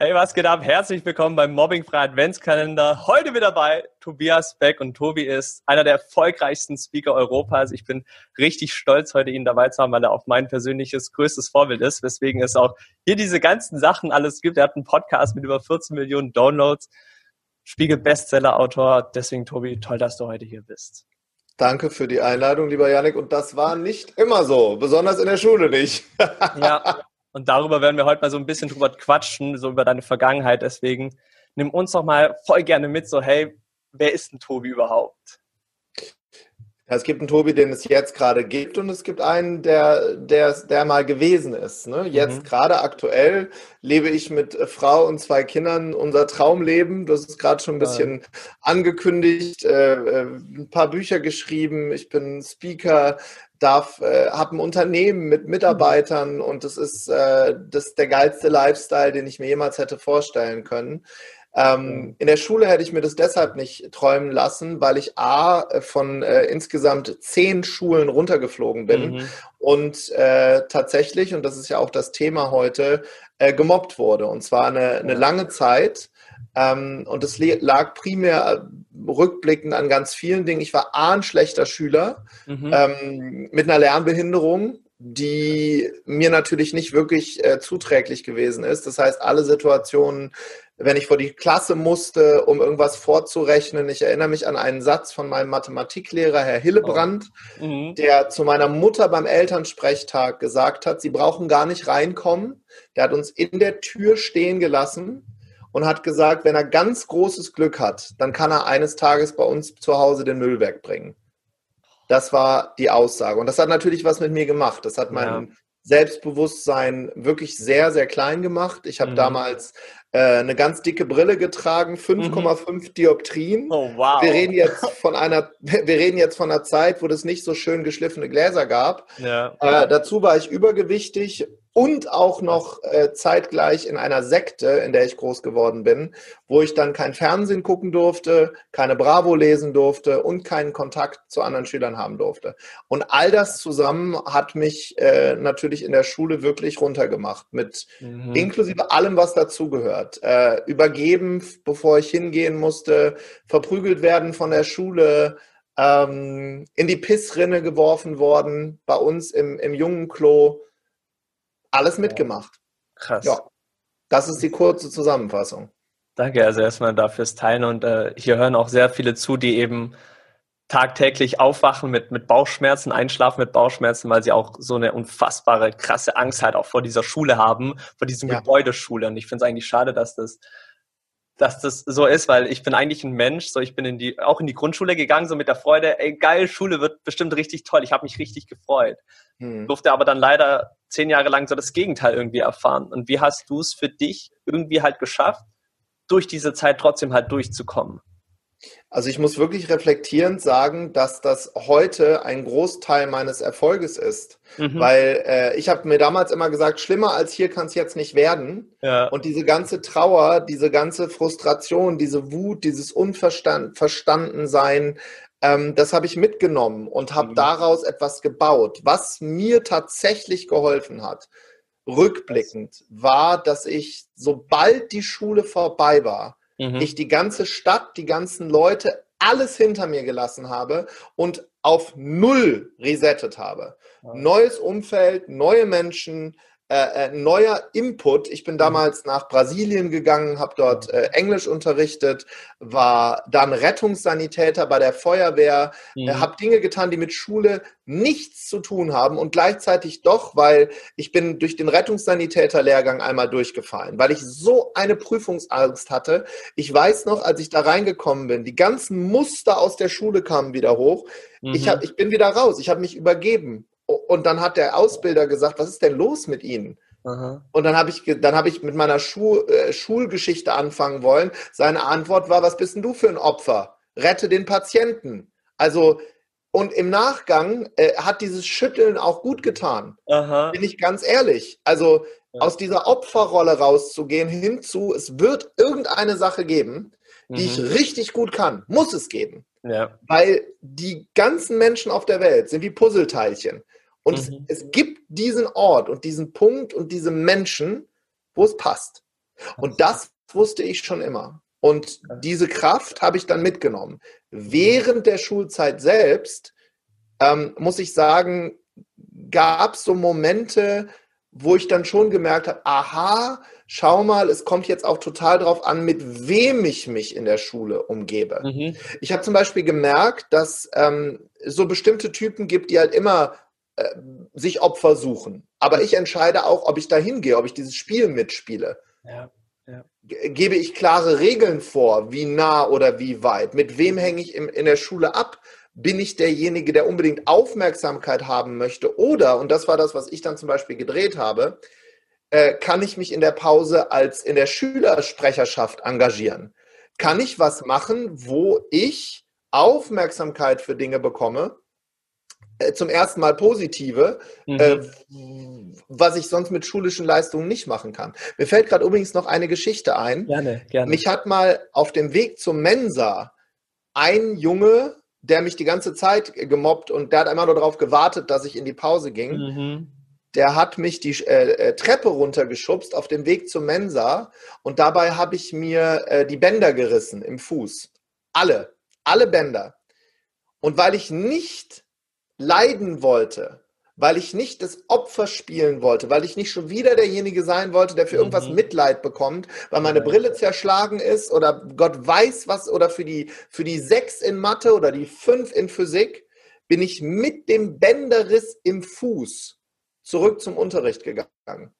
Hey, was geht ab? Herzlich willkommen beim Mobbingfrei Adventskalender. Heute mit dabei Tobias Beck und Tobi ist einer der erfolgreichsten Speaker Europas. Ich bin richtig stolz, heute ihn dabei zu haben, weil er auch mein persönliches größtes Vorbild ist, weswegen es auch hier diese ganzen Sachen alles gibt. Er hat einen Podcast mit über 14 Millionen Downloads, Spiegel Bestseller Autor. Deswegen Tobi, toll, dass du heute hier bist. Danke für die Einladung, lieber Janik. Und das war nicht immer so, besonders in der Schule nicht. ja, und darüber werden wir heute mal so ein bisschen drüber quatschen, so über deine Vergangenheit. Deswegen nimm uns doch mal voll gerne mit, so hey, wer ist ein Tobi überhaupt? Es gibt einen Tobi, den es jetzt gerade gibt, und es gibt einen, der, der, der mal gewesen ist. Ne? Jetzt mhm. gerade aktuell lebe ich mit Frau und zwei Kindern unser Traumleben. Das ist gerade schon ein bisschen ja. angekündigt. Äh, äh, ein paar Bücher geschrieben. Ich bin Speaker, darf, äh, habe ein Unternehmen mit Mitarbeitern und das ist äh, das der geilste Lifestyle, den ich mir jemals hätte vorstellen können. Ähm, in der Schule hätte ich mir das deshalb nicht träumen lassen, weil ich A äh, von äh, insgesamt zehn Schulen runtergeflogen bin mhm. und äh, tatsächlich, und das ist ja auch das Thema heute, äh, gemobbt wurde. Und zwar eine, eine lange Zeit. Ähm, und es lag primär äh, rückblickend an ganz vielen Dingen. Ich war A, ein schlechter Schüler mhm. ähm, mit einer Lernbehinderung, die mir natürlich nicht wirklich äh, zuträglich gewesen ist. Das heißt, alle Situationen, wenn ich vor die Klasse musste, um irgendwas vorzurechnen. Ich erinnere mich an einen Satz von meinem Mathematiklehrer, Herr Hillebrand, oh. mhm. der zu meiner Mutter beim Elternsprechtag gesagt hat, sie brauchen gar nicht reinkommen. Der hat uns in der Tür stehen gelassen und hat gesagt, wenn er ganz großes Glück hat, dann kann er eines Tages bei uns zu Hause den Müll wegbringen. Das war die Aussage. Und das hat natürlich was mit mir gemacht. Das hat mein ja. Selbstbewusstsein wirklich sehr, sehr klein gemacht. Ich habe mhm. damals eine ganz dicke Brille getragen, 5,5 mhm. Dioptrien. Oh, wow. Wir reden jetzt von einer, wir reden jetzt von einer Zeit, wo es nicht so schön geschliffene Gläser gab. Ja. Äh, dazu war ich übergewichtig und auch noch äh, zeitgleich in einer Sekte, in der ich groß geworden bin, wo ich dann kein Fernsehen gucken durfte, keine Bravo lesen durfte und keinen Kontakt zu anderen Schülern haben durfte. Und all das zusammen hat mich äh, natürlich in der Schule wirklich runtergemacht, mit mhm. inklusive allem, was dazugehört. Äh, übergeben, bevor ich hingehen musste, verprügelt werden von der Schule, ähm, in die Pissrinne geworfen worden, bei uns im, im jungen Klo alles mitgemacht. Krass. Ja, das ist die kurze Zusammenfassung. Danke also erstmal dafür fürs Teilen und äh, hier hören auch sehr viele zu, die eben tagtäglich aufwachen mit, mit Bauchschmerzen, einschlafen mit Bauchschmerzen, weil sie auch so eine unfassbare, krasse Angst halt auch vor dieser Schule haben, vor diesem ja. Gebäudeschule. Und ich finde es eigentlich schade, dass das dass das so ist, weil ich bin eigentlich ein Mensch, so ich bin in die, auch in die Grundschule gegangen, so mit der Freude, ey, geil, Schule wird bestimmt richtig toll. Ich habe mich richtig gefreut. Hm. Durfte aber dann leider zehn Jahre lang so das Gegenteil irgendwie erfahren. Und wie hast du es für dich irgendwie halt geschafft, durch diese Zeit trotzdem halt durchzukommen? Also ich muss wirklich reflektierend sagen, dass das heute ein Großteil meines Erfolges ist. Mhm. Weil äh, ich habe mir damals immer gesagt, schlimmer als hier kann es jetzt nicht werden. Ja. Und diese ganze Trauer, diese ganze Frustration, diese Wut, dieses Unverstandensein, ähm, das habe ich mitgenommen und habe mhm. daraus etwas gebaut. Was mir tatsächlich geholfen hat, rückblickend, war, dass ich, sobald die Schule vorbei war, mhm. ich die ganze Stadt, die ganzen Leute, alles hinter mir gelassen habe und auf Null resettet habe. Ja. Neues Umfeld, neue Menschen, äh, äh, neuer Input. Ich bin mhm. damals nach Brasilien gegangen, habe dort äh, Englisch unterrichtet, war dann Rettungssanitäter bei der Feuerwehr, äh, mhm. äh, habe Dinge getan, die mit Schule nichts zu tun haben und gleichzeitig doch, weil ich bin durch den Rettungssanitäter-Lehrgang einmal durchgefallen, weil ich so eine Prüfungsangst hatte. Ich weiß noch, als ich da reingekommen bin, die ganzen Muster aus der Schule kamen wieder hoch. Mhm. Ich, hab, ich bin wieder raus, ich habe mich übergeben und dann hat der Ausbilder gesagt, was ist denn los mit Ihnen? Aha. Und dann habe ich, dann habe ich mit meiner Schul, äh, Schulgeschichte anfangen wollen. Seine Antwort war, was bist denn du für ein Opfer? Rette den Patienten. Also, und im Nachgang äh, hat dieses Schütteln auch gut getan. Aha. Bin ich ganz ehrlich. Also, ja. aus dieser Opferrolle rauszugehen hinzu, es wird irgendeine Sache geben, die mhm. ich richtig gut kann. Muss es geben. Ja. Weil die ganzen Menschen auf der Welt sind wie Puzzleteilchen. Und mhm. es, es, gibt diesen Ort und diesen Punkt und diese Menschen, wo es passt. Und das wusste ich schon immer. Und diese Kraft habe ich dann mitgenommen. Während der Schulzeit selbst, ähm, muss ich sagen, gab es so Momente, wo ich dann schon gemerkt habe, aha, schau mal, es kommt jetzt auch total drauf an, mit wem ich mich in der Schule umgebe. Mhm. Ich habe zum Beispiel gemerkt, dass ähm, so bestimmte Typen gibt, die halt immer äh, sich Opfer suchen. Aber ich entscheide auch, ob ich da hingehe, ob ich dieses Spiel mitspiele. Ja. Ja. Gebe ich klare Regeln vor, wie nah oder wie weit? Mit wem hänge ich in, in der Schule ab? Bin ich derjenige, der unbedingt Aufmerksamkeit haben möchte? Oder, und das war das, was ich dann zum Beispiel gedreht habe, äh, kann ich mich in der Pause als in der Schülersprecherschaft engagieren? Kann ich was machen, wo ich Aufmerksamkeit für Dinge bekomme, zum ersten Mal positive, mhm. äh, was ich sonst mit schulischen Leistungen nicht machen kann. Mir fällt gerade übrigens noch eine Geschichte ein. Gerne, gerne. Mich hat mal auf dem Weg zum Mensa ein Junge, der mich die ganze Zeit gemobbt und der hat einmal nur darauf gewartet, dass ich in die Pause ging. Mhm. Der hat mich die äh, äh, Treppe runtergeschubst auf dem Weg zum Mensa und dabei habe ich mir äh, die Bänder gerissen im Fuß. Alle, alle Bänder. Und weil ich nicht leiden wollte, weil ich nicht das Opfer spielen wollte, weil ich nicht schon wieder derjenige sein wollte, der für irgendwas mhm. Mitleid bekommt, weil meine Brille zerschlagen ist oder Gott weiß was oder für die, für die sechs in Mathe oder die fünf in Physik, bin ich mit dem Bänderriss im Fuß zurück zum Unterricht gegangen.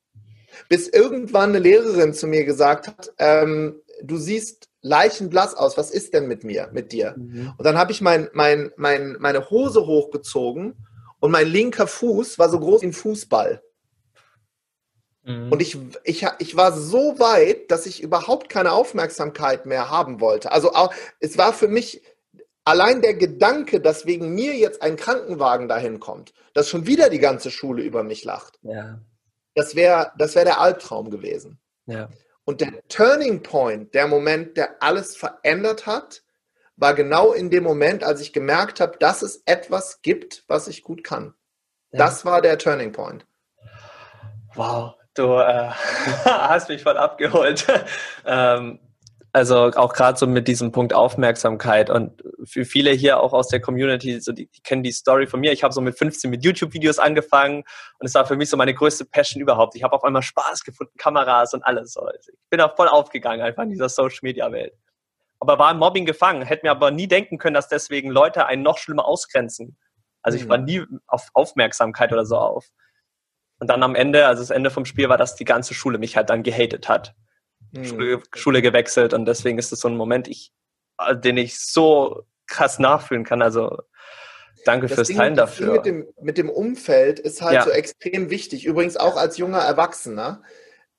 Bis irgendwann eine Lehrerin zu mir gesagt hat, ähm, du siehst leichenblass aus. Was ist denn mit mir, mit dir? Mhm. Und dann habe ich mein, mein, mein, meine Hose hochgezogen und mein linker Fuß war so groß wie ein Fußball. Mhm. Und ich, ich, ich war so weit, dass ich überhaupt keine Aufmerksamkeit mehr haben wollte. Also auch, es war für mich allein der Gedanke, dass wegen mir jetzt ein Krankenwagen dahin kommt, dass schon wieder die ganze Schule über mich lacht. Ja. Das wäre das wär der Albtraum gewesen. Ja. Und der Turning Point, der Moment, der alles verändert hat, war genau in dem Moment, als ich gemerkt habe, dass es etwas gibt, was ich gut kann. Ja. Das war der Turning Point. Wow, du äh, hast mich voll abgeholt. ähm, also auch gerade so mit diesem Punkt Aufmerksamkeit und für viele hier auch aus der Community, so die, die kennen die Story von mir. Ich habe so mit 15 mit YouTube-Videos angefangen und es war für mich so meine größte Passion überhaupt. Ich habe auf einmal Spaß gefunden, Kameras und alles. So. Also ich bin da voll aufgegangen einfach in dieser Social-Media-Welt. Aber war im Mobbing gefangen, hätte mir aber nie denken können, dass deswegen Leute einen noch schlimmer ausgrenzen. Also ich war mhm. nie auf Aufmerksamkeit oder so auf. Und dann am Ende, also das Ende vom Spiel war, dass die ganze Schule mich halt dann gehatet hat. Schule, Schule, gewechselt und deswegen ist es so ein Moment, ich, äh, den ich so krass nachfühlen kann. Also danke das fürs Ding, Teilen dafür. Mit dem, mit dem Umfeld ist halt ja. so extrem wichtig. Übrigens auch als junger Erwachsener.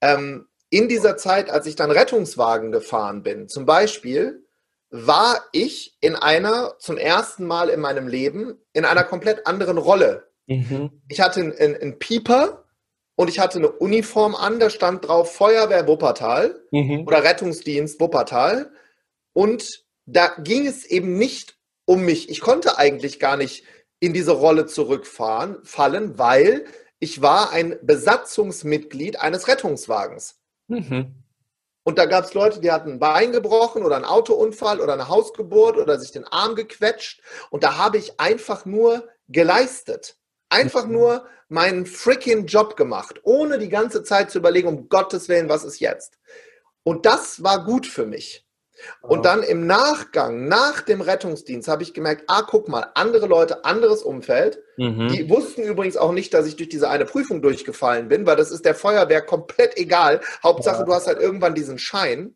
Ähm, in dieser Zeit, als ich dann Rettungswagen gefahren bin, zum Beispiel, war ich in einer, zum ersten Mal in meinem Leben, in einer komplett anderen Rolle. Mhm. Ich hatte einen, einen Pieper, und ich hatte eine Uniform an, da stand drauf Feuerwehr Wuppertal mhm. oder Rettungsdienst Wuppertal. Und da ging es eben nicht um mich. Ich konnte eigentlich gar nicht in diese Rolle zurückfahren, fallen, weil ich war ein Besatzungsmitglied eines Rettungswagens. Mhm. Und da gab es Leute, die hatten ein Bein gebrochen oder einen Autounfall oder eine Hausgeburt oder sich den Arm gequetscht. Und da habe ich einfach nur geleistet. Einfach mhm. nur meinen freaking Job gemacht, ohne die ganze Zeit zu überlegen, um Gottes Willen, was ist jetzt? Und das war gut für mich. Und dann im Nachgang, nach dem Rettungsdienst, habe ich gemerkt, ah, guck mal, andere Leute, anderes Umfeld. Mhm. Die wussten übrigens auch nicht, dass ich durch diese eine Prüfung durchgefallen bin, weil das ist der Feuerwehr komplett egal. Hauptsache, ja. du hast halt irgendwann diesen Schein.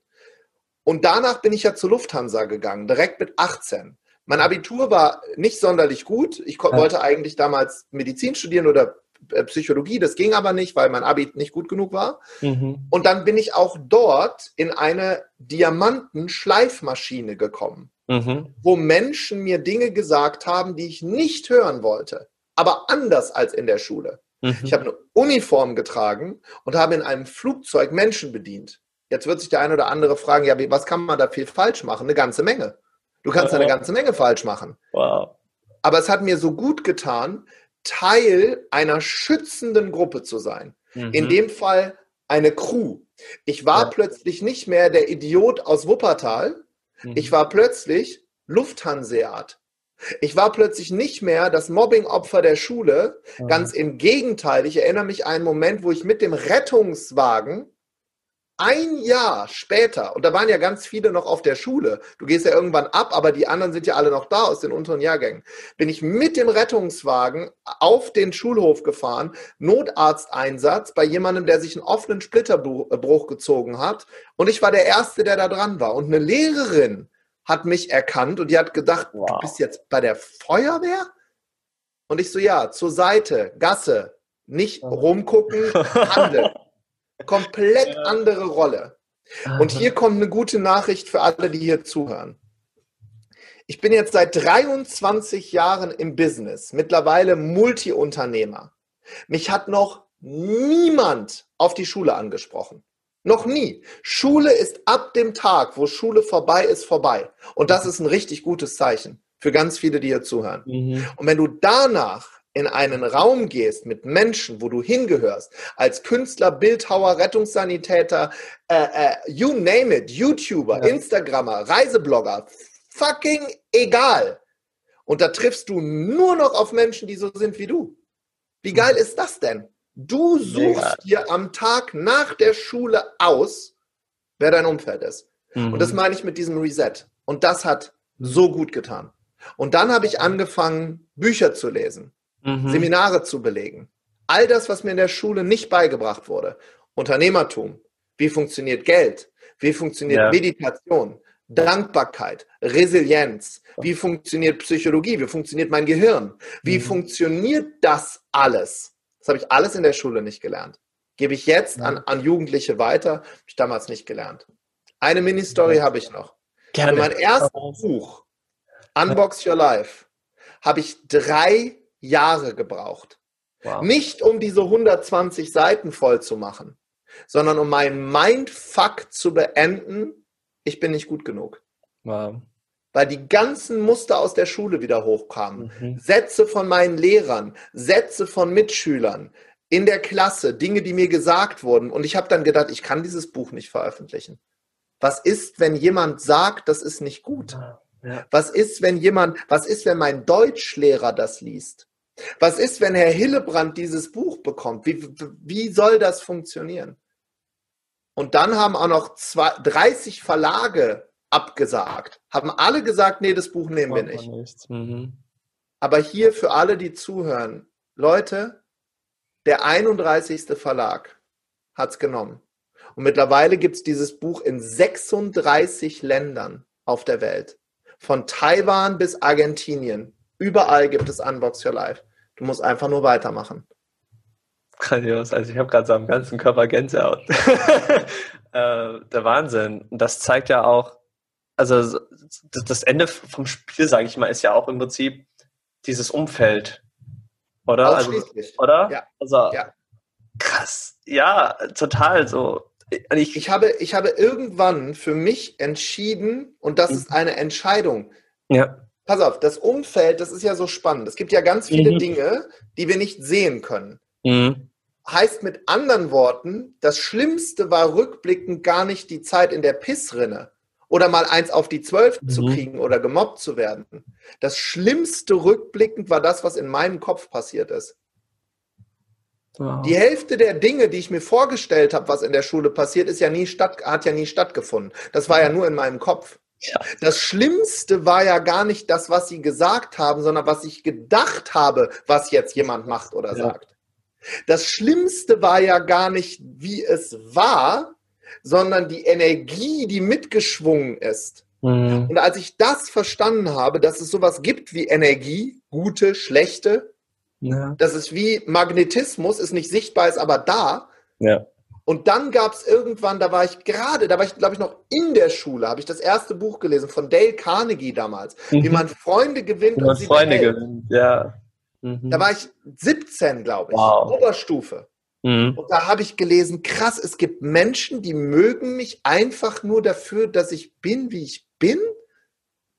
Und danach bin ich ja zur Lufthansa gegangen, direkt mit 18. Mein Abitur war nicht sonderlich gut. Ich ja. wollte eigentlich damals Medizin studieren oder äh, Psychologie, das ging aber nicht, weil mein Abi nicht gut genug war. Mhm. Und dann bin ich auch dort in eine Diamantenschleifmaschine gekommen, mhm. wo Menschen mir Dinge gesagt haben, die ich nicht hören wollte, aber anders als in der Schule. Mhm. Ich habe eine Uniform getragen und habe in einem Flugzeug Menschen bedient. Jetzt wird sich der eine oder andere fragen, ja, was kann man da viel falsch machen? Eine ganze Menge. Du kannst eine ganze Menge falsch machen. Wow. Aber es hat mir so gut getan, Teil einer schützenden Gruppe zu sein. Mhm. In dem Fall eine Crew. Ich war ja. plötzlich nicht mehr der Idiot aus Wuppertal. Mhm. Ich war plötzlich Lufthanseat. Ich war plötzlich nicht mehr das Mobbing-Opfer der Schule. Mhm. Ganz im Gegenteil. Ich erinnere mich an einen Moment, wo ich mit dem Rettungswagen ein Jahr später, und da waren ja ganz viele noch auf der Schule, du gehst ja irgendwann ab, aber die anderen sind ja alle noch da aus den unteren Jahrgängen, bin ich mit dem Rettungswagen auf den Schulhof gefahren, Notarzteinsatz bei jemandem, der sich einen offenen Splitterbruch gezogen hat, und ich war der Erste, der da dran war. Und eine Lehrerin hat mich erkannt und die hat gedacht, wow. du bist jetzt bei der Feuerwehr? Und ich so, ja, zur Seite, Gasse, nicht rumgucken, handeln. Komplett ja. andere Rolle. Und hier kommt eine gute Nachricht für alle, die hier zuhören. Ich bin jetzt seit 23 Jahren im Business, mittlerweile Multiunternehmer. Mich hat noch niemand auf die Schule angesprochen. Noch nie. Schule ist ab dem Tag, wo Schule vorbei ist, vorbei. Und das ist ein richtig gutes Zeichen für ganz viele, die hier zuhören. Mhm. Und wenn du danach in einen Raum gehst mit Menschen, wo du hingehörst, als Künstler, Bildhauer, Rettungssanitäter, äh, äh, you name it, YouTuber, ja. Instagrammer, Reiseblogger, fucking egal. Und da triffst du nur noch auf Menschen, die so sind wie du. Wie geil mhm. ist das denn? Du suchst dir am Tag nach der Schule aus, wer dein Umfeld ist. Mhm. Und das meine ich mit diesem Reset. Und das hat so gut getan. Und dann habe ich angefangen, Bücher zu lesen mhm. Seminare zu belegen. All das, was mir in der Schule nicht beigebracht wurde. Unternehmertum, wie funktioniert Geld, wie funktioniert ja. Meditation, Dankbarkeit, Resilienz, wie funktioniert Psychologie, wie funktioniert mein Gehirn, wie mhm. funktioniert das alles? Das habe ich alles in der Schule nicht gelernt. Gebe ich jetzt an, an Jugendliche weiter, habe ich damals nicht gelernt. Eine Mini-Story ja. habe ich noch. Gerne. Für mein erstes Buch, Unbox Your Life, habe ich drei Jahre gebraucht. Wow. Nicht um diese 120 Seiten voll zu machen, sondern um meinen Mindfuck zu beenden, ich bin nicht gut genug. Wow. Weil die ganzen Muster aus der Schule wieder hochkamen. Mhm. Sätze von meinen Lehrern, Sätze von Mitschülern in der Klasse, Dinge, die mir gesagt wurden. Und ich habe dann gedacht, ich kann dieses Buch nicht veröffentlichen. Was ist, wenn jemand sagt, das ist nicht gut? Ja. Was ist, wenn jemand, was ist, wenn mein Deutschlehrer das liest? Was ist, wenn Herr Hillebrand dieses Buch bekommt? Wie, wie soll das funktionieren? Und dann haben auch noch zwei, 30 Verlage abgesagt. Haben alle gesagt, nee, das Buch nehmen wir nicht. Mhm. Aber hier für alle, die zuhören, Leute, der 31. Verlag hat es genommen. Und mittlerweile gibt es dieses Buch in 36 Ländern auf der Welt. Von Taiwan bis Argentinien. Überall gibt es Unbox Your Life. Du musst einfach nur weitermachen. Grandios. Also ich habe gerade so am ganzen Körper Gänsehaut. äh, der Wahnsinn. Das zeigt ja auch, also das Ende vom Spiel, sage ich mal, ist ja auch im Prinzip dieses Umfeld. Oder? Also, oder? Ja. Also, ja. Krass. Ja, total so. Ich, ich, habe, ich habe irgendwann für mich entschieden, und das mhm. ist eine Entscheidung. Ja pass auf, das Umfeld, das ist ja so spannend. Es gibt ja ganz viele mhm. Dinge, die wir nicht sehen können. Mhm. Heißt mit anderen Worten, das Schlimmste war rückblickend gar nicht die Zeit in der Pissrinne oder mal eins auf die Zwölf mhm. zu kriegen oder gemobbt zu werden. Das Schlimmste rückblickend war das, was in meinem Kopf passiert ist. Wow. Die Hälfte der Dinge, die ich mir vorgestellt habe, was in der Schule passiert, ist ja nie statt, hat ja nie stattgefunden. Das war ja nur in meinem Kopf. Ja. Das Schlimmste war ja gar nicht das, was sie gesagt haben, sondern was ich gedacht habe, was jetzt jemand macht oder ja. sagt. Das Schlimmste war ja gar nicht, wie es war, sondern die Energie, die mitgeschwungen ist. Mhm. Und als ich das verstanden habe, dass es sowas gibt wie Energie, gute, schlechte, ja. dass es wie Magnetismus, ist nicht sichtbar, ist aber da. Ja. Und dann gab es irgendwann, da war ich gerade, da war ich, glaube ich, noch in der Schule, habe ich das erste Buch gelesen von Dale Carnegie damals, mhm. wie man Freunde gewinnt wie man und sie Freunde behält. gewinnt, ja. Mhm. Da war ich 17, glaube ich, wow. Oberstufe. Mhm. Und da habe ich gelesen, krass, es gibt Menschen, die mögen mich einfach nur dafür, dass ich bin, wie ich bin.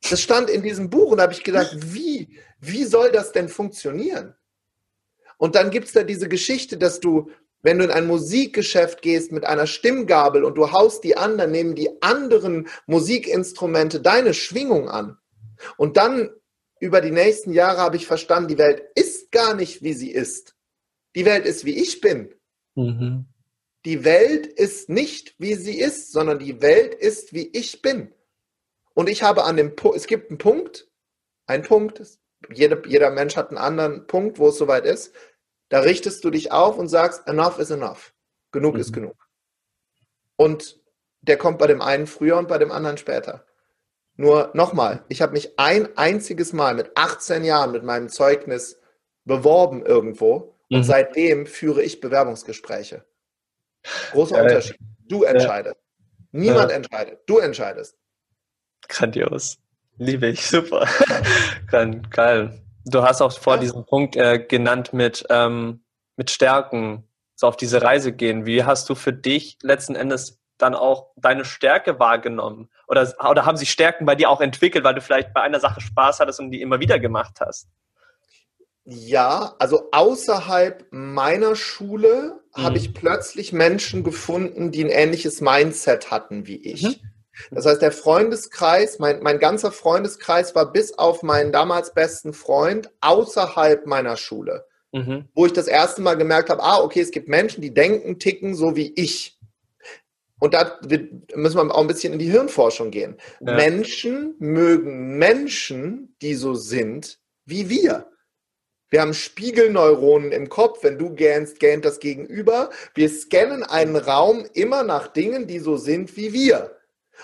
Das stand in diesem Buch und da habe ich gedacht, wie, wie soll das denn funktionieren? Und dann gibt es da diese Geschichte, dass du Wenn du in ein Musikgeschäft gehst mit einer Stimmgabel und du haust die an, dann nehmen die anderen Musikinstrumente deine Schwingung an. Und dann über die nächsten Jahre habe ich verstanden, die Welt ist gar nicht, wie sie ist. Die Welt ist, wie ich bin. Mhm. Die Welt ist nicht, wie sie ist, sondern die Welt ist, wie ich bin. Und ich habe an dem Punkt, es gibt einen Punkt, ein Punkt, jeder, jeder Mensch hat einen anderen Punkt, wo es soweit ist. Da richtest du dich auf und sagst, enough is enough. Genug mhm. ist genug. Und der kommt bei dem einen früher und bei dem anderen später. Nur nochmal, ich habe mich ein einziges Mal mit 18 Jahren mit meinem Zeugnis beworben irgendwo und mhm. seitdem führe ich Bewerbungsgespräche. Großer äh, Unterschied. Du entscheidest. Äh, Niemand äh, entscheidet. Du entscheidest. Grandios. Liebe ich. Super. Geil. Du hast auch vor ja. diesem Punkt äh, genannt mit, ähm, mit Stärken, so auf diese Reise gehen. Wie hast du für dich letzten Endes dann auch deine Stärke wahrgenommen? Oder, oder haben sich Stärken bei dir auch entwickelt, weil du vielleicht bei einer Sache Spaß hattest und die immer wieder gemacht hast? Ja, also außerhalb meiner Schule mhm. habe ich plötzlich Menschen gefunden, die ein ähnliches Mindset hatten wie ich. Mhm. Das heißt, der Freundeskreis, mein, mein ganzer Freundeskreis war bis auf meinen damals besten Freund außerhalb meiner Schule. Mhm. Wo ich das erste Mal gemerkt habe, ah, okay, es gibt Menschen, die denken, ticken so wie ich. Und da müssen wir auch ein bisschen in die Hirnforschung gehen. Ja. Menschen mögen Menschen, die so sind wie wir. Wir haben Spiegelneuronen im Kopf. Wenn du gähnst, gähnt das Gegenüber. Wir scannen einen Raum immer nach Dingen, die so sind wie wir.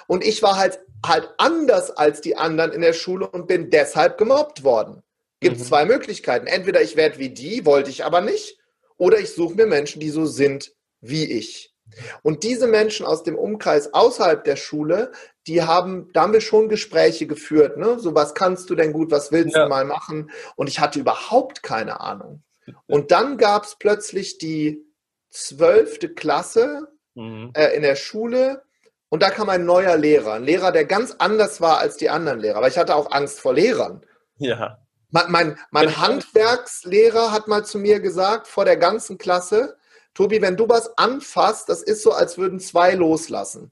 Und ich war halt, halt anders als die anderen in der Schule und bin deshalb gemobbt worden. Gibt mhm. zwei Möglichkeiten. Entweder ich werde wie die, wollte ich aber nicht, oder ich suche mir Menschen, die so sind wie ich. Und diese Menschen aus dem Umkreis außerhalb der Schule, die haben, da haben wir schon Gespräche geführt, ne? So, was kannst du denn gut, was willst ja. du mal machen? Und ich hatte überhaupt keine Ahnung. Und dann gab es plötzlich die zwölfte Klasse mhm. äh, in der Schule und da kam ein neuer Lehrer, ein Lehrer, der ganz anders war als die anderen Lehrer, weil ich hatte auch Angst vor Lehrern. Ja. Mein, mein, mein Handwerkslehrer hat mal zu mir gesagt, vor der ganzen Klasse, Tobi, wenn du was anfasst, das ist so, als würden zwei loslassen.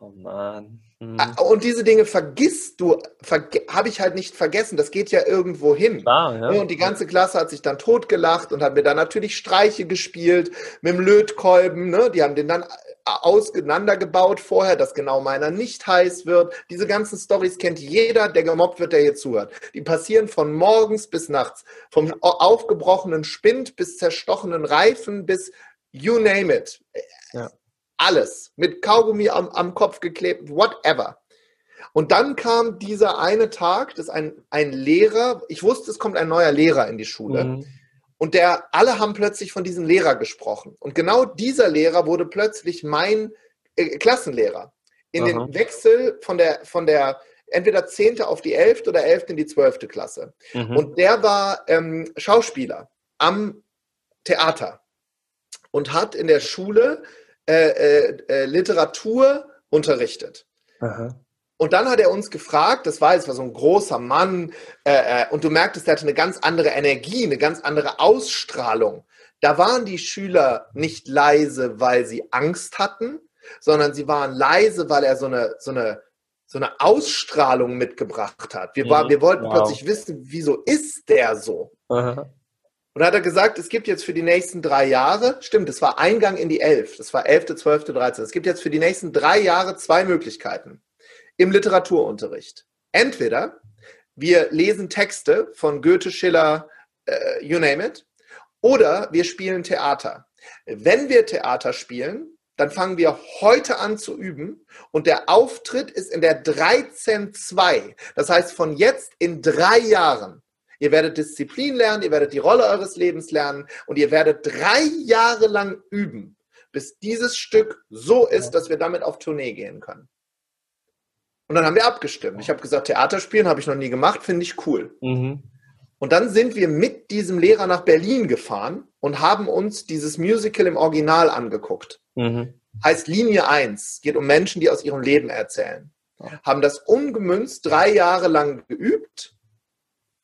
Oh Mann. Hm. Und diese Dinge vergisst du, verge habe ich halt nicht vergessen. Das geht ja irgendwo hin. Klar, ja. Und die ganze Klasse hat sich dann totgelacht und hat mir dann natürlich Streiche gespielt mit dem Lötkolben. Ne? Die haben den dann auseinandergebaut vorher, dass genau meiner nicht heiß wird. Diese ganzen Stories kennt jeder, der gemobbt wird, der hier zuhört. Die passieren von morgens bis nachts. Vom aufgebrochenen Spind bis zerstochenen Reifen bis you name it. Ja. Alles. Mit Kaugummi am, am Kopf geklebt, whatever. Und dann kam dieser eine Tag, dass ein, ein Lehrer, ich wusste, es kommt ein neuer Lehrer in die Schule. Mhm. Und der, alle haben plötzlich von diesem Lehrer gesprochen. Und genau dieser Lehrer wurde plötzlich mein äh, Klassenlehrer. In Aha. den Wechsel von der, von der entweder 10. auf die 11. oder 11. in die 12. Klasse. Mhm. Und der war ähm, Schauspieler am Theater und hat in der Schule äh, äh, äh, Literatur unterrichtet. Aha. Und dann hat er uns gefragt, das war jetzt war so ein großer Mann, äh, äh, und du merktest, er hatte eine ganz andere Energie, eine ganz andere Ausstrahlung. Da waren die Schüler nicht leise, weil sie Angst hatten, sondern sie waren leise, weil er so eine, so eine, so eine Ausstrahlung mitgebracht hat. Wir, war, mhm. wir wollten wow. plötzlich wissen, wieso ist der so? Aha. Und hat er gesagt, es gibt jetzt für die nächsten drei Jahre, stimmt, es war Eingang in die Elf, das war 11., 12., 13. Es gibt jetzt für die nächsten drei Jahre zwei Möglichkeiten im Literaturunterricht. Entweder wir lesen Texte von Goethe, Schiller, äh, you name it, oder wir spielen Theater. Wenn wir Theater spielen, dann fangen wir heute an zu üben und der Auftritt ist in der 13.2. Das heißt, von jetzt in drei Jahren Ihr werdet Disziplin lernen, ihr werdet die Rolle eures Lebens lernen und ihr werdet drei Jahre lang üben, bis dieses Stück so ist, dass wir damit auf Tournee gehen können. Und dann haben wir abgestimmt. Ich habe gesagt, Theaterspielen habe ich noch nie gemacht, finde ich cool. Mhm. Und dann sind wir mit diesem Lehrer nach Berlin gefahren und haben uns dieses Musical im Original angeguckt. Mhm. Heißt Linie 1, geht um Menschen, die aus ihrem Leben erzählen. Haben das ungemünzt drei Jahre lang geübt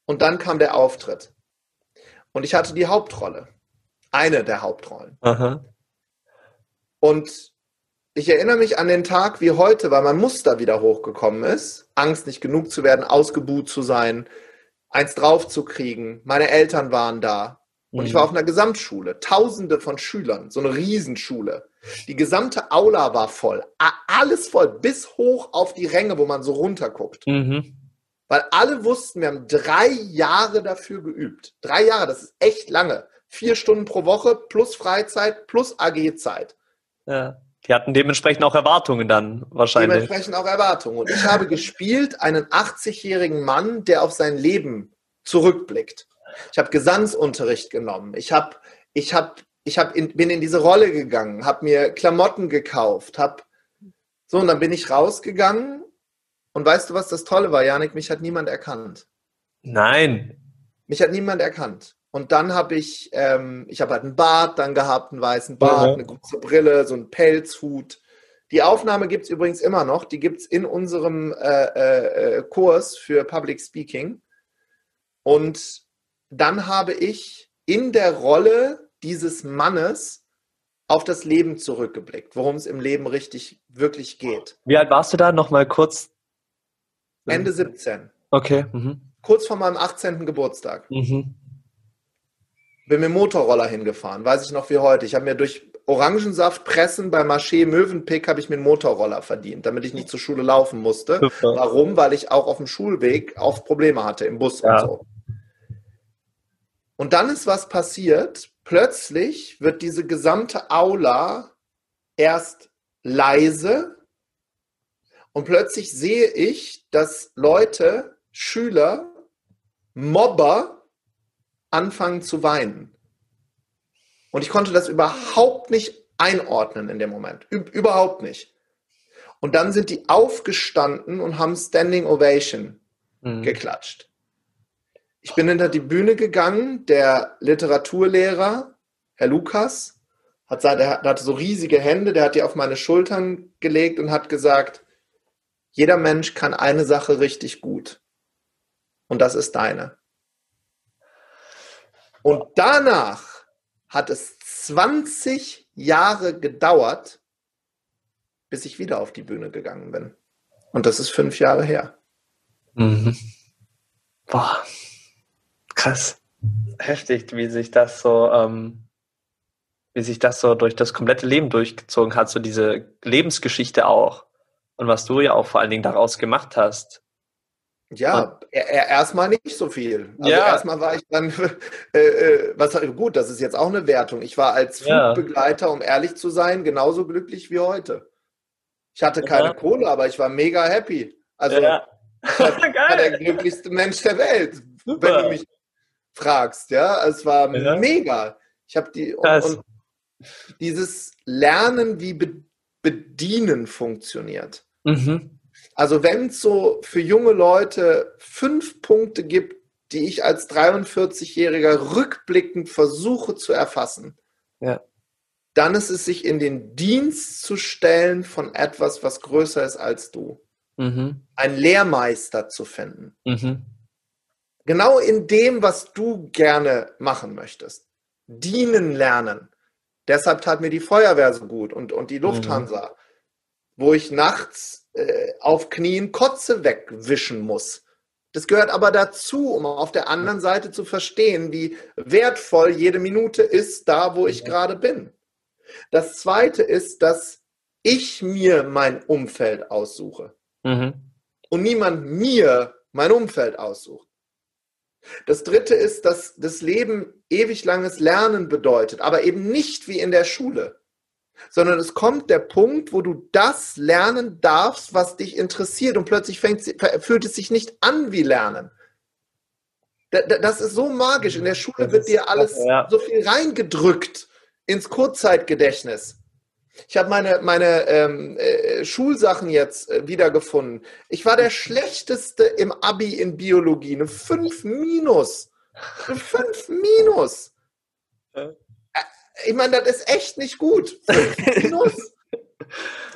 und dann kam der Auftritt. Und ich hatte die Hauptrolle. Eine der Hauptrollen. Aha. Und ich erinnere mich an den Tag wie heute, weil mein Muster wieder hochgekommen ist. Angst, nicht genug zu werden, ausgebuht zu sein, eins draufzukriegen. Meine Eltern waren da. Und mhm. ich war auf einer Gesamtschule. Tausende von Schülern. So eine Riesenschule. Die gesamte Aula war voll. Alles voll. Bis hoch auf die Ränge, wo man so runterguckt. Mhm. Weil alle wussten, wir haben drei Jahre dafür geübt. Drei Jahre, das ist echt lange. Vier Stunden pro Woche plus Freizeit plus AG-Zeit. Ja. Die hatten dementsprechend auch Erwartungen dann wahrscheinlich. Dementsprechend auch Erwartungen. Und ich habe gespielt einen 80-jährigen Mann, der auf sein Leben zurückblickt. Ich habe Gesangsunterricht genommen. Ich habe, ich habe, ich habe in, bin in diese Rolle gegangen, habe mir Klamotten gekauft, habe so und dann bin ich rausgegangen. Und weißt du, was das Tolle war, Janik? Mich hat niemand erkannt. Nein. Mich hat niemand erkannt. Und dann habe ich, ähm, ich habe halt einen Bart dann gehabt, einen weißen Bart, mhm. eine große Brille, so einen Pelzhut. Die Aufnahme gibt es übrigens immer noch. Die gibt es in unserem äh, äh, Kurs für Public Speaking. Und dann habe ich in der Rolle dieses Mannes auf das Leben zurückgeblickt, worum es im Leben richtig, wirklich geht. Wie alt warst du da? Nochmal kurz. Ende 17. Okay. Mhm. Kurz vor meinem 18. Geburtstag. Mhm. Bin mit dem Motorroller hingefahren, weiß ich noch wie heute. Ich habe mir durch Orangensaft pressen bei Marché Mövenpick habe ich mir einen Motorroller verdient, damit ich nicht zur Schule laufen musste. Super. Warum? Weil ich auch auf dem Schulweg oft Probleme hatte im Bus ja. und so. Und dann ist was passiert. Plötzlich wird diese gesamte Aula erst leise und plötzlich sehe ich, dass Leute, Schüler, Mobber anfangen zu weinen. Und ich konnte das überhaupt nicht einordnen in dem Moment. Üb überhaupt nicht. Und dann sind die aufgestanden und haben Standing Ovation mhm. geklatscht. Ich bin hinter die Bühne gegangen. Der Literaturlehrer, Herr Lukas, hat, der hatte so riesige Hände, der hat die auf meine Schultern gelegt und hat gesagt, jeder Mensch kann eine Sache richtig gut. Und das ist deine. Und danach hat es 20 Jahre gedauert, bis ich wieder auf die Bühne gegangen bin. Und das ist fünf Jahre her. Mhm. Boah, krass. Heftig, wie sich das so, ähm, wie sich das so durch das komplette Leben durchgezogen hat, so diese Lebensgeschichte auch. Und was du ja auch vor allen Dingen daraus gemacht hast. Ja, erstmal nicht so viel. Also ja. erstmal war ich dann, äh, äh, was gut, das ist jetzt auch eine Wertung. Ich war als Flugbegleiter, um ehrlich zu sein, genauso glücklich wie heute. Ich hatte keine ja. Kohle, aber ich war mega happy. Also ja. war der glücklichste Mensch der Welt, Super. wenn du mich fragst. Ja, es war ja. mega. Ich habe die und, und, dieses Lernen, wie be bedienen funktioniert. Mhm. Also wenn es so für junge Leute fünf Punkte gibt, die ich als 43-Jähriger rückblickend versuche zu erfassen, ja. dann ist es sich in den Dienst zu stellen von etwas, was größer ist als du. Mhm. Ein Lehrmeister zu finden. Mhm. Genau in dem, was du gerne machen möchtest. Dienen lernen. Deshalb tat mir die Feuerwehr so gut und, und die Lufthansa, mhm. Wo ich nachts äh, auf Knien Kotze wegwischen muss. Das gehört aber dazu, um auf der anderen Seite zu verstehen, wie wertvoll jede Minute ist, da wo ich gerade bin. Das zweite ist, dass ich mir mein Umfeld aussuche mhm. und niemand mir mein Umfeld aussucht. Das dritte ist, dass das Leben ewig langes Lernen bedeutet, aber eben nicht wie in der Schule sondern es kommt der Punkt, wo du das lernen darfst, was dich interessiert und plötzlich fängt, fühlt es sich nicht an wie Lernen. Das ist so magisch. In der Schule wird dir alles so viel reingedrückt ins Kurzzeitgedächtnis. Ich habe meine, meine ähm, äh, Schulsachen jetzt äh, wiedergefunden. Ich war der Schlechteste im Abi in Biologie. Eine 5 minus. Eine 5 minus ich meine, das ist echt nicht gut.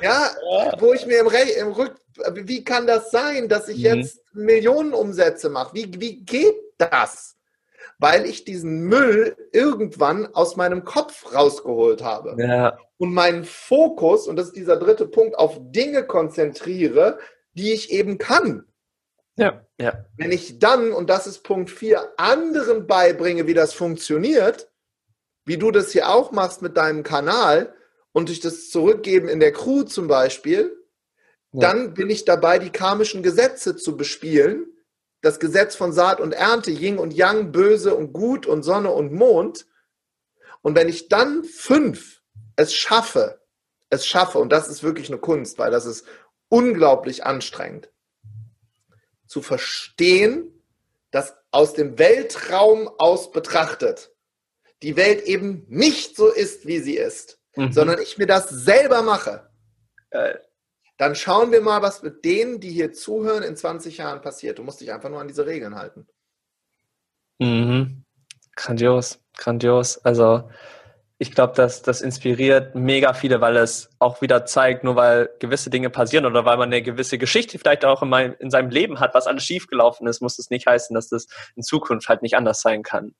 Ja, ja, wo ich mir im, Re im Rück, wie kann das sein, dass ich mhm. jetzt Millionen Umsätze mache? Wie, wie geht das? weil ich diesen Müll irgendwann aus meinem Kopf rausgeholt habe. Ja. Und meinen Fokus, und das ist dieser dritte Punkt, auf Dinge konzentriere, die ich eben kann. Ja, ja. Wenn ich dann, und das ist Punkt 4, anderen beibringe, wie das funktioniert, wie du das hier auch machst mit deinem Kanal und ich das zurückgeben in der Crew zum Beispiel, ja. dann bin ich dabei, die karmischen Gesetze zu bespielen. Das Gesetz von Saat und Ernte, Yin und Yang, Böse und Gut und Sonne und Mond. Und wenn ich dann fünf es schaffe, es schaffe, und das ist wirklich eine Kunst, weil das ist unglaublich anstrengend, zu verstehen, dass aus dem Weltraum aus betrachtet die Welt eben nicht so ist, wie sie ist, mhm. sondern ich mir das selber mache, äh, dann schauen wir mal, was mit denen, die hier zuhören, in 20 Jahren passiert. Du musst dich einfach nur an diese Regeln halten. Mhm. Grandios, grandios. Also ich glaube, dass das inspiriert mega viele, weil es auch wieder zeigt, nur weil gewisse Dinge passieren oder weil man eine gewisse Geschichte vielleicht auch in, mein, in seinem Leben hat, was alles schiefgelaufen ist, muss das nicht heißen, dass das in Zukunft halt nicht anders sein kann.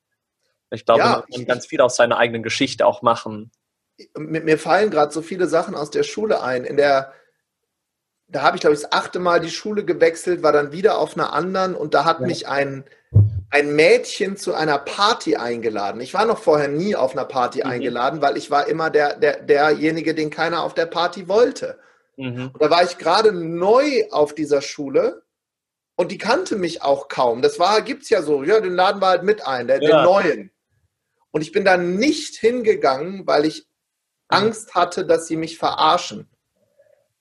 Ich glaube, ja, man kann ganz viel aus seiner eigenen Geschichte auch machen. Mir fallen gerade so viele Sachen aus der Schule ein. In der, da habe ich, glaube ich, das achte Mal die Schule gewechselt, war dann wieder auf einer anderen und da hat ja. mich ein ein Mädchen zu einer Party eingeladen. Ich war noch vorher nie auf einer Party mhm. eingeladen, weil ich war immer der, der, derjenige, den keiner auf der Party wollte. Mhm. Und da war ich gerade neu auf dieser Schule und die kannte mich auch kaum. Das war, gibt's ja so, ja, den laden wir halt mit ein, der, ja. den neuen. Und ich bin da nicht hingegangen, weil ich Angst hatte, dass sie mich verarschen.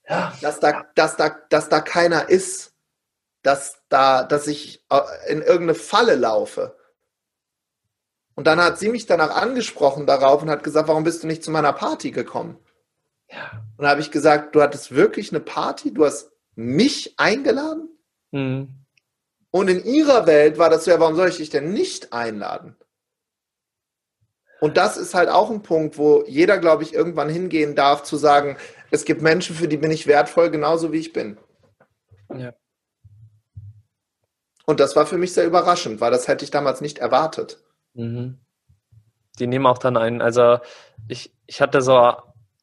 Ja. Dass da, dass da, dass da keiner ist dass da, dass ich äh, in irgendeine Falle laufe. Und dann hat sie mich danach angesprochen darauf und hat gesagt, warum bist du nicht zu meiner Party gekommen? Ja. Und da habe ich gesagt, du hattest wirklich eine Party, du hast mich eingeladen? Mhm. Und in ihrer Welt war das so, ja, warum soll ich dich denn nicht einladen? Und das ist halt auch ein Punkt, wo jeder, glaube ich, irgendwann hingehen darf, zu sagen, es gibt Menschen, für die bin ich wertvoll, genauso wie ich bin. Ja. Und das war für mich sehr überraschend, weil das hätte ich damals nicht erwartet. Mhm. Die nehmen auch dann ein, also ich, ich hatte so,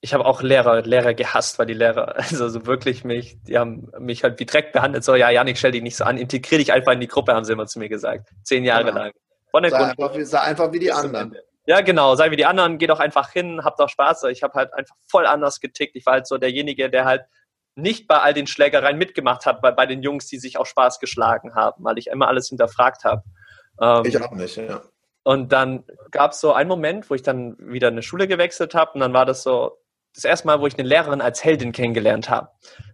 ich habe auch Lehrer, Lehrer gehasst, weil die Lehrer, also so wirklich mich, die haben mich halt wie Dreck behandelt, so, ja, Janik, stell dich nicht so an, integrier dich einfach in die Gruppe, haben sie immer zu mir gesagt. Zehn Jahre genau. lang. Von der sei, einfach, sei einfach wie die anderen. Ja, genau, sei wie die anderen, geh doch einfach hin, hab doch Spaß. Ich habe halt einfach voll anders getickt. Ich war halt so derjenige, der halt nicht bei all den Schlägereien mitgemacht habe, bei, bei den Jungs, die sich auch Spaß geschlagen haben, weil ich immer alles hinterfragt habe. Ähm, ich auch nicht, ja. Und dann gab es so einen Moment, wo ich dann wieder eine Schule gewechselt habe und dann war das so das erste Mal, wo ich eine Lehrerin als Heldin kennengelernt habe,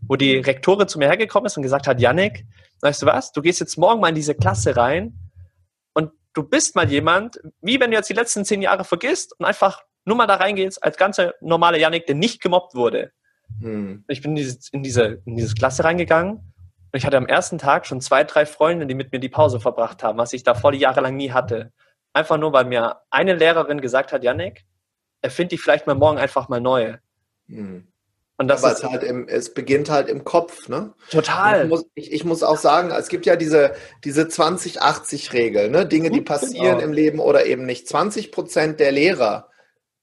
wo die Rektorin zu mir hergekommen ist und gesagt hat, Yannick, weißt du was, du gehst jetzt morgen mal in diese Klasse rein du bist mal jemand, wie wenn du jetzt die letzten zehn Jahre vergisst und einfach nur mal da reingehst als ganze normale Yannick, der nicht gemobbt wurde. Hm. Ich bin in, dieses, in, diese, in diese Klasse reingegangen und ich hatte am ersten Tag schon zwei, drei Freunde, die mit mir die Pause verbracht haben, was ich davor die Jahre lang nie hatte. Einfach nur, weil mir eine Lehrerin gesagt hat, Janik, erfind dich vielleicht mal morgen einfach mal neu. Hm. Und das Aber ist, es, halt im, es beginnt halt im Kopf, ne? Total. Ich muss, ich, ich muss, auch sagen, es gibt ja diese, diese 20-80-Regel, ne? Dinge, die passieren genau. im Leben oder eben nicht. 20 Prozent der Lehrer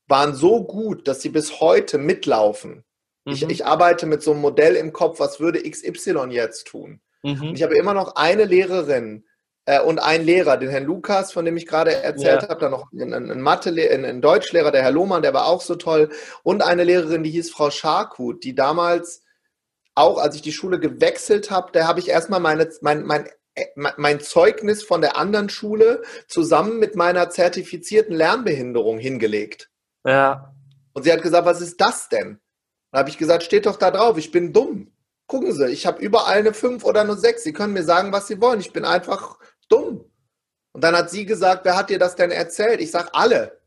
waren so gut, dass sie bis heute mitlaufen. Mhm. Ich, ich arbeite mit so einem Modell im Kopf, was würde XY jetzt tun? Mhm. Und ich habe immer noch eine Lehrerin äh, und einen Lehrer, den Herrn Lukas, von dem ich gerade erzählt ja. habe, dann noch einen, einen Mathe, einen, einen Deutschlehrer, der Herr Lohmann, der war auch so toll, und eine Lehrerin, die hieß Frau Scharkut, die damals auch, als ich die Schule gewechselt habe, da habe ich erstmal meine, mein, mein äh, mein Zeugnis von der anderen Schule zusammen mit meiner zertifizierten Lernbehinderung hingelegt. Ja. Und sie hat gesagt, was ist das denn? Dann habe ich gesagt, steht doch da drauf, ich bin dumm. Gucken Sie, ich habe überall eine 5 oder eine 6. Sie können mir sagen, was Sie wollen. Ich bin einfach dumm. Und dann hat sie gesagt, wer hat dir das denn erzählt? Ich sage, alle.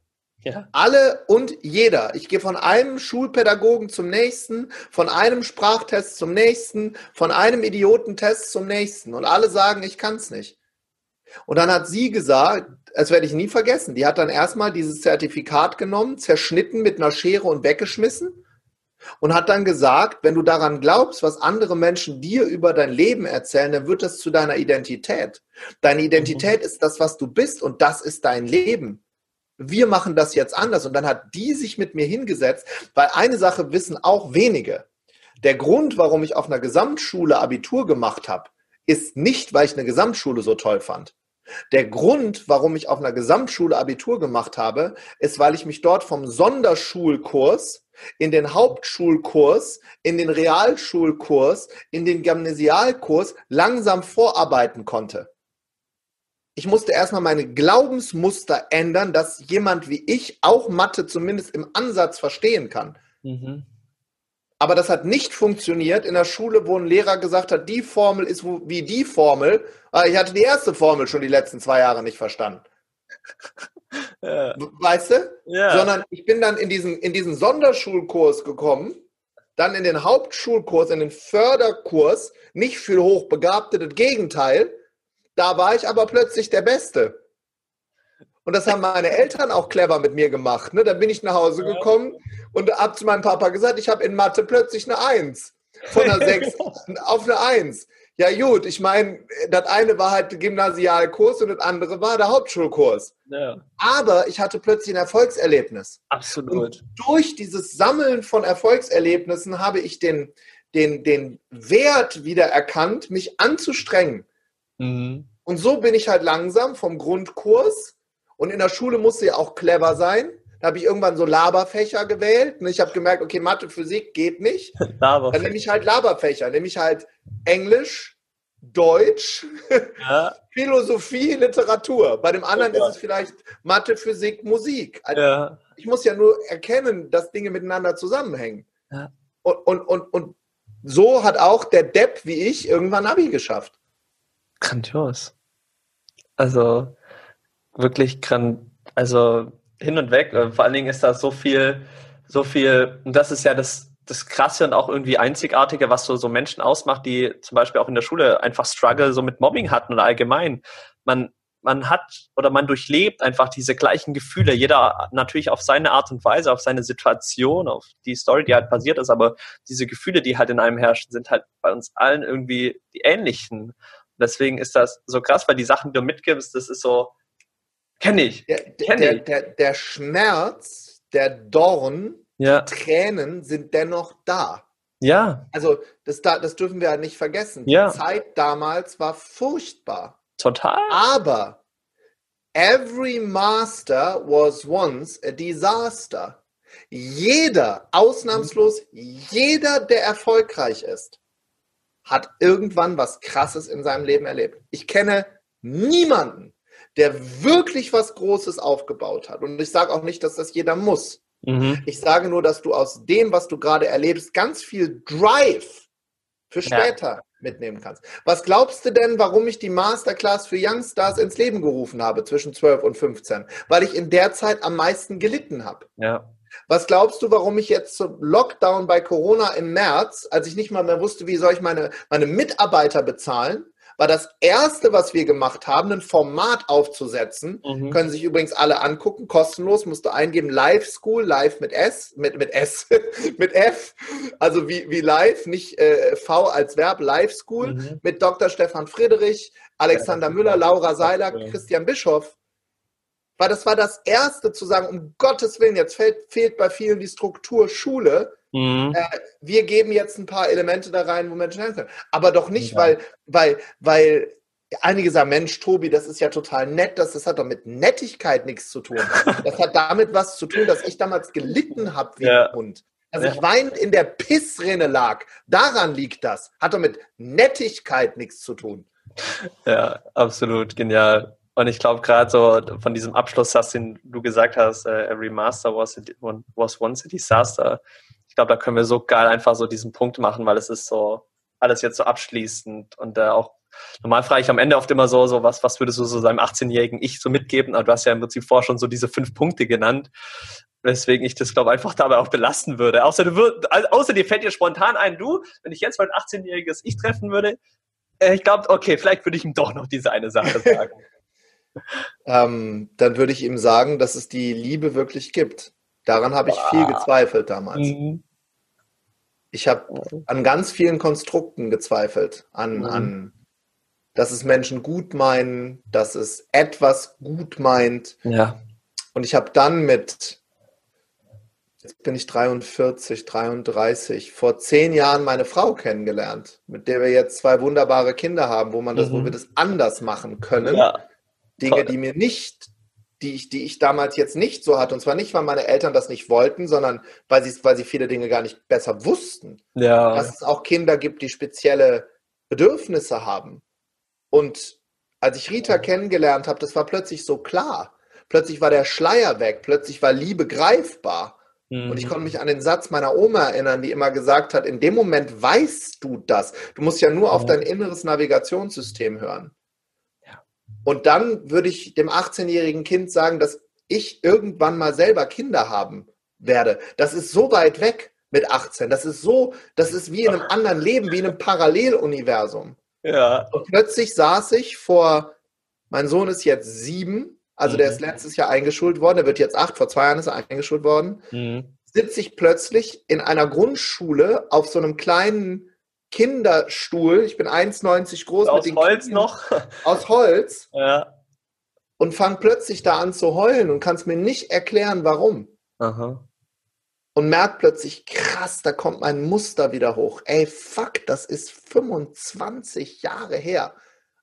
Ja. Alle und jeder. Ich gehe von einem Schulpädagogen zum nächsten, von einem Sprachtest zum nächsten, von einem Idiotentest zum nächsten. Und alle sagen, ich kann es nicht. Und dann hat sie gesagt, das werde ich nie vergessen, die hat dann erstmal dieses Zertifikat genommen, zerschnitten mit einer Schere und weggeschmissen und hat dann gesagt, wenn du daran glaubst, was andere Menschen dir über dein Leben erzählen, dann wird das zu deiner Identität. Deine Identität mhm. ist das, was du bist und das ist dein Leben. Wir machen das jetzt anders. Und dann hat die sich mit mir hingesetzt, weil eine Sache wissen auch wenige. Der Grund, warum ich auf einer Gesamtschule Abitur gemacht habe, ist nicht, weil ich eine Gesamtschule so toll fand. Der Grund, warum ich auf einer Gesamtschule Abitur gemacht habe, ist, weil ich mich dort vom Sonderschulkurs in den Hauptschulkurs, in den Realschulkurs, in den Gymnasialkurs langsam vorarbeiten konnte. Ich musste erstmal meine Glaubensmuster ändern, dass jemand wie ich auch Mathe zumindest im Ansatz verstehen kann. Mhm. Aber das hat nicht funktioniert in der Schule, wo ein Lehrer gesagt hat, die Formel ist wie die Formel. Ah, ich hatte die erste Formel schon die letzten zwei Jahre nicht verstanden. Ja. Weißt du? Ja. Sondern ich bin dann in diesen, in diesen Sonderschulkurs gekommen, dann in den Hauptschulkurs, in den Förderkurs, nicht für Hochbegabte, das Gegenteil. Da war ich aber plötzlich der Beste. Und das haben meine Eltern auch clever mit mir gemacht. Ne? Da bin ich nach Hause gekommen und habe zu meinem Papa gesagt, ich habe in Mathe plötzlich eine Eins. Von einer Sechs auf eine Eins. Ja gut, ich meine, das eine war halt der Gymnasialkurs und das andere war der Hauptschulkurs. Ja. Aber ich hatte plötzlich ein Erfolgserlebnis. Absolut. Und durch dieses Sammeln von Erfolgserlebnissen habe ich den, den, den Wert wieder erkannt, mich anzustrengen. Mhm. Und so bin ich halt langsam vom Grundkurs und in der Schule musste ja auch clever sein. Da habe ich irgendwann so Laberfächer gewählt. Und ich habe gemerkt, okay, Mathe, Physik geht nicht. Dann nehme ich halt Laberfächer. Nehme ich halt Englisch, Deutsch, ja. Philosophie, Literatur. Bei dem anderen Super. ist es vielleicht Mathe, Physik, Musik. Also ja. Ich muss ja nur erkennen, dass Dinge miteinander zusammenhängen. Ja. Und, und, und, und so hat auch der Depp wie ich irgendwann Abi geschafft. Grandios. Also, wirklich gran also hin und weg. Äh, vor allen Dingen ist da so viel, so viel, und das ist ja das, das Krasse und auch irgendwie Einzigartige, was so, so Menschen ausmacht, die zum Beispiel auch in der Schule einfach Struggle so mit Mobbing hatten oder allgemein. Man, man hat oder man durchlebt einfach diese gleichen Gefühle, jeder natürlich auf seine Art und Weise, auf seine Situation, auf die Story, die halt passiert ist, aber diese Gefühle, die halt in einem herrschen, sind halt bei uns allen irgendwie die ähnlichen. Deswegen ist das so krass, weil die Sachen, die du mitgibst, das ist so, Kenne ich. Der, Kenn der, ich. Der, der, Schmerz, der Dorn, ja. die Tränen sind dennoch da. Ja. Also das, das dürfen wir ja nicht vergessen. Ja. Die Zeit damals war furchtbar. Total. Aber every master was once a disaster. Jeder, ausnahmslos jeder, der erfolgreich ist, hat irgendwann was Krasses in seinem Leben erlebt. Ich kenne niemanden, der wirklich was Großes aufgebaut hat. Und ich sage auch nicht, dass das jeder muss. Mhm. Ich sage nur, dass du aus dem, was du gerade erlebst, ganz viel Drive für später ja. mitnehmen kannst. Was glaubst du denn, warum ich die Masterclass für Youngstars ins Leben gerufen habe zwischen 12 und 15? Weil ich in der Zeit am meisten gelitten habe. Ja. Was glaubst du, warum ich jetzt zum Lockdown bei Corona im März, als ich nicht mal mehr wusste, wie soll ich meine, meine Mitarbeiter bezahlen, war das erste, was wir gemacht haben, ein Format aufzusetzen. Mhm. Können sich übrigens alle angucken, kostenlos, musst du eingeben, Live School, live mit S, mit, mit S, mit F, also wie, wie live, nicht äh, V als Verb, Live School, mhm. mit Dr. Stefan Friedrich, Alexander ja, Müller, Laura Seiler, ja. Christian Bischoff. Weil das war das erste zu sagen, um Gottes Willen, jetzt fehlt, fehlt bei vielen die Struktur Schule Mhm. Äh, wir geben jetzt ein paar Elemente da rein, wo Menschen helfen können. Aber doch nicht, ja. weil, weil, weil einige sagen, Mensch, Tobi, das ist ja total nett, das, das hat doch mit Nettigkeit nichts zu tun. Das hat damit was zu tun, dass ich damals gelitten habe wie ja. ein Hund. Also ja. ich weinend in der Pissrinne lag. Daran liegt das. Hat doch mit Nettigkeit nichts zu tun. Ja, absolut, genial. Und ich glaube gerade so von diesem Abschlusssatz, den du gesagt hast, uh, every master was, a, was once a disaster ich glaube, da können wir so geil einfach so diesen Punkt machen, weil es ist so alles jetzt so abschließend und äh, auch normal frage ich am Ende oft immer so, so was, was würdest du so seinem 18-jährigen Ich so mitgeben? Aber du hast ja im Prinzip vorher schon so diese fünf Punkte genannt, weswegen ich das glaube einfach dabei auch belassen würde. Außer du würd, außer dir fällt dir spontan ein, du, wenn ich jetzt mein 18-jähriges Ich treffen würde, äh, ich glaube, okay, vielleicht würde ich ihm doch noch diese eine Sache sagen. ähm, dann würde ich ihm sagen, dass es die Liebe wirklich gibt. Daran habe ich viel gezweifelt damals. Mhm. Ich habe an ganz vielen Konstrukten gezweifelt, an, mhm. an, dass es Menschen gut meinen, dass es etwas gut meint. Ja. Und ich habe dann mit, jetzt bin ich 43, 33, vor zehn Jahren meine Frau kennengelernt, mit der wir jetzt zwei wunderbare Kinder haben, wo man das, mhm. wo wir das anders machen können. Ja. Dinge, die mir nicht die ich, die ich damals jetzt nicht so hatte. Und zwar nicht, weil meine Eltern das nicht wollten, sondern weil sie, weil sie viele Dinge gar nicht besser wussten. Ja. Dass es auch Kinder gibt, die spezielle Bedürfnisse haben. Und als ich Rita kennengelernt habe, das war plötzlich so klar. Plötzlich war der Schleier weg, plötzlich war Liebe greifbar. Mhm. Und ich konnte mich an den Satz meiner Oma erinnern, die immer gesagt hat, in dem Moment weißt du das. Du musst ja nur auf dein inneres Navigationssystem hören. Und dann würde ich dem 18-jährigen Kind sagen, dass ich irgendwann mal selber Kinder haben werde. Das ist so weit weg mit 18. Das ist so, das ist wie in einem anderen Leben, wie in einem Paralleluniversum. Ja. Und plötzlich saß ich vor, mein Sohn ist jetzt sieben, also mhm. der ist mhm. letztes Jahr eingeschult worden, der wird jetzt acht, vor zwei Jahren ist er eingeschult worden. Mhm. Sitze ich plötzlich in einer Grundschule auf so einem kleinen Kinderstuhl. Ich bin 1,90 groß. Aus Holz Kindern, noch? Aus Holz. Ja. Und fang plötzlich da an zu heulen und kannst mir nicht erklären, warum. Aha. Und merk plötzlich, krass, da kommt mein Muster wieder hoch. Ey, fuck, das ist 25 Jahre her.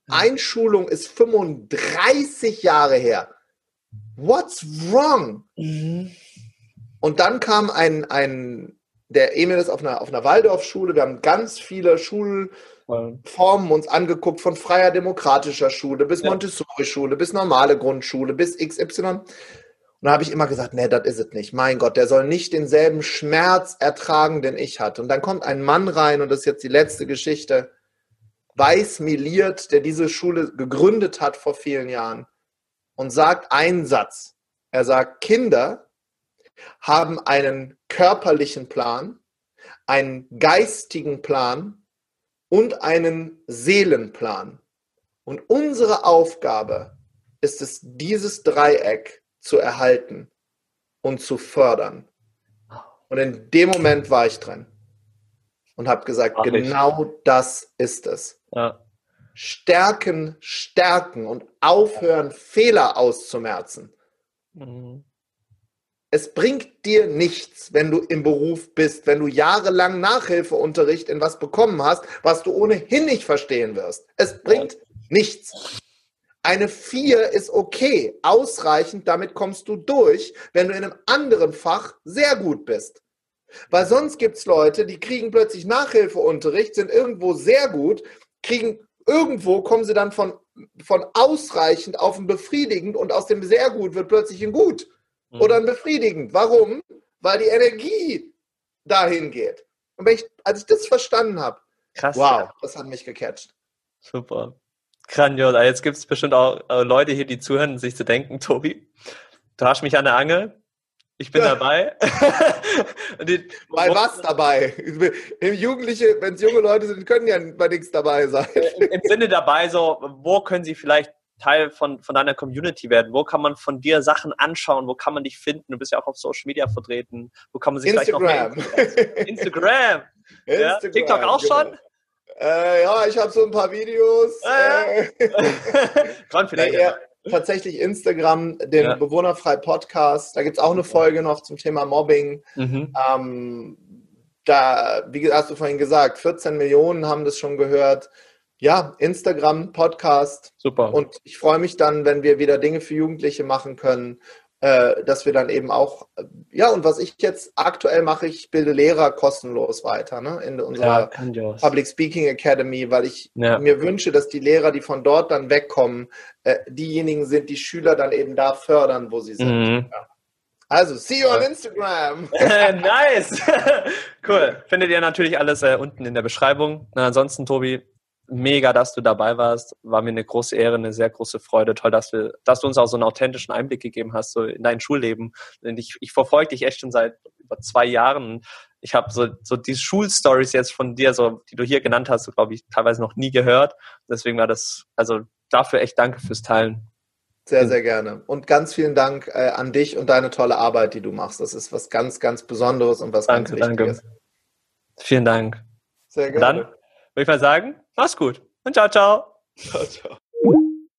Einschulung ist 35 Jahre her. What's wrong? Mhm. Und dann kam ein, ein der Emil ist auf einer, auf einer Waldorfschule. Wir haben ganz viele Schulformen uns angeguckt, von freier demokratischer Schule bis. Montessori-Schule, bis normale Grundschule, bis XY. Und da habe ich immer gesagt, nee, das ist es nicht. Mein Gott, der soll nicht denselben Schmerz ertragen, den ich hatte. Und dann kommt ein Mann rein, und das ist jetzt die letzte Geschichte, weiß miliert, der diese Schule gegründet hat vor vielen Jahren und sagt einen Satz. Er sagt, Kinder haben einen körperlichen Plan, einen geistigen Plan und einen Seelenplan. Und unsere Aufgabe ist es, dieses Dreieck zu erhalten und zu fördern. Und in dem Moment war ich drin und habe gesagt, Ach, genau ich. das ist es. Ja. Stärken, stärken und aufhören, Fehler auszumerzen. Mhm. Es bringt dir nichts, wenn du im Beruf bist, wenn du jahrelang Nachhilfeunterricht in was bekommen hast, was du ohnehin nicht verstehen wirst. Es bringt nichts. Eine 4 ist okay, ausreichend, damit kommst du durch, wenn du in einem anderen Fach sehr gut bist. Weil sonst gibt es Leute, die kriegen plötzlich Nachhilfeunterricht, sind irgendwo sehr gut, kriegen irgendwo, kommen sie dann von, von ausreichend auf ein befriedigend und aus dem sehr gut wird plötzlich ein gut oder ein befriedigend. Warum? Weil die Energie dahin geht. Und ich, als ich das verstanden habe, Krass, wow, ja. das hat mich gecatcht. Super. Grandios. Ah, jetzt gibt es bestimmt auch äh, Leute hier, die zuhören und sich zu denken, Tobi, du hast mich an der Angel, ich bin dabei. die, bei was dabei? Jugendliche, wenn es junge Leute sind, können ja bei nichts dabei sein. Im Sinne dabei, so, wo können sie vielleicht Teil von, von deiner Community werden? Wo kann man von dir Sachen anschauen? Wo kann man dich finden? Du bist ja auch auf Social Media vertreten. Wo kann man sich Instagram. vielleicht noch Instagram. Instagram. Ja? TikTok auch genau. schon? Äh, ja, ich habe so ein paar Videos. Äh. vielleicht. Nee, ja, tatsächlich Instagram, den ja. Bewohnerfrei Podcast. Da gibt es auch eine Folge noch zum Thema Mobbing. Mhm. Ähm, da, wie hast du vorhin gesagt, 14 Millionen haben das schon gehört ja, Instagram, Podcast. Super. Und ich freue mich dann, wenn wir wieder Dinge für Jugendliche machen können, äh, dass wir dann eben auch, äh, ja, und was ich jetzt aktuell mache, ich bilde Lehrer kostenlos weiter, ne, in unserer ja, Public Speaking Academy, weil ich ja. mir wünsche, dass die Lehrer, die von dort dann wegkommen, äh, diejenigen sind, die Schüler dann eben da fördern, wo sie sind. Mhm. Ja. Also, see you on Instagram. nice. cool. Findet ihr natürlich alles äh, unten in der Beschreibung. Na, ansonsten, Tobi, mega, dass du dabei warst. War mir eine große Ehre, eine sehr große Freude. Toll, dass, wir, dass du uns auch so einen authentischen Einblick gegeben hast, so in dein Schulleben. Und ich, ich verfolge dich echt schon seit über zwei Jahren. Ich habe so, so die Schulstories jetzt von dir, so, die du hier genannt hast, so, glaube ich, teilweise noch nie gehört. Deswegen war das, also dafür echt danke fürs Teilen. Sehr, sehr gerne. Und ganz vielen Dank äh, an dich und deine tolle Arbeit, die du machst. Das ist was ganz, ganz Besonderes und was danke, ganz Wichtiges. Danke. Vielen Dank. Sehr gerne. Dann würde ich mal sagen, mach's gut und ciao, ciao. Ciao, ciao.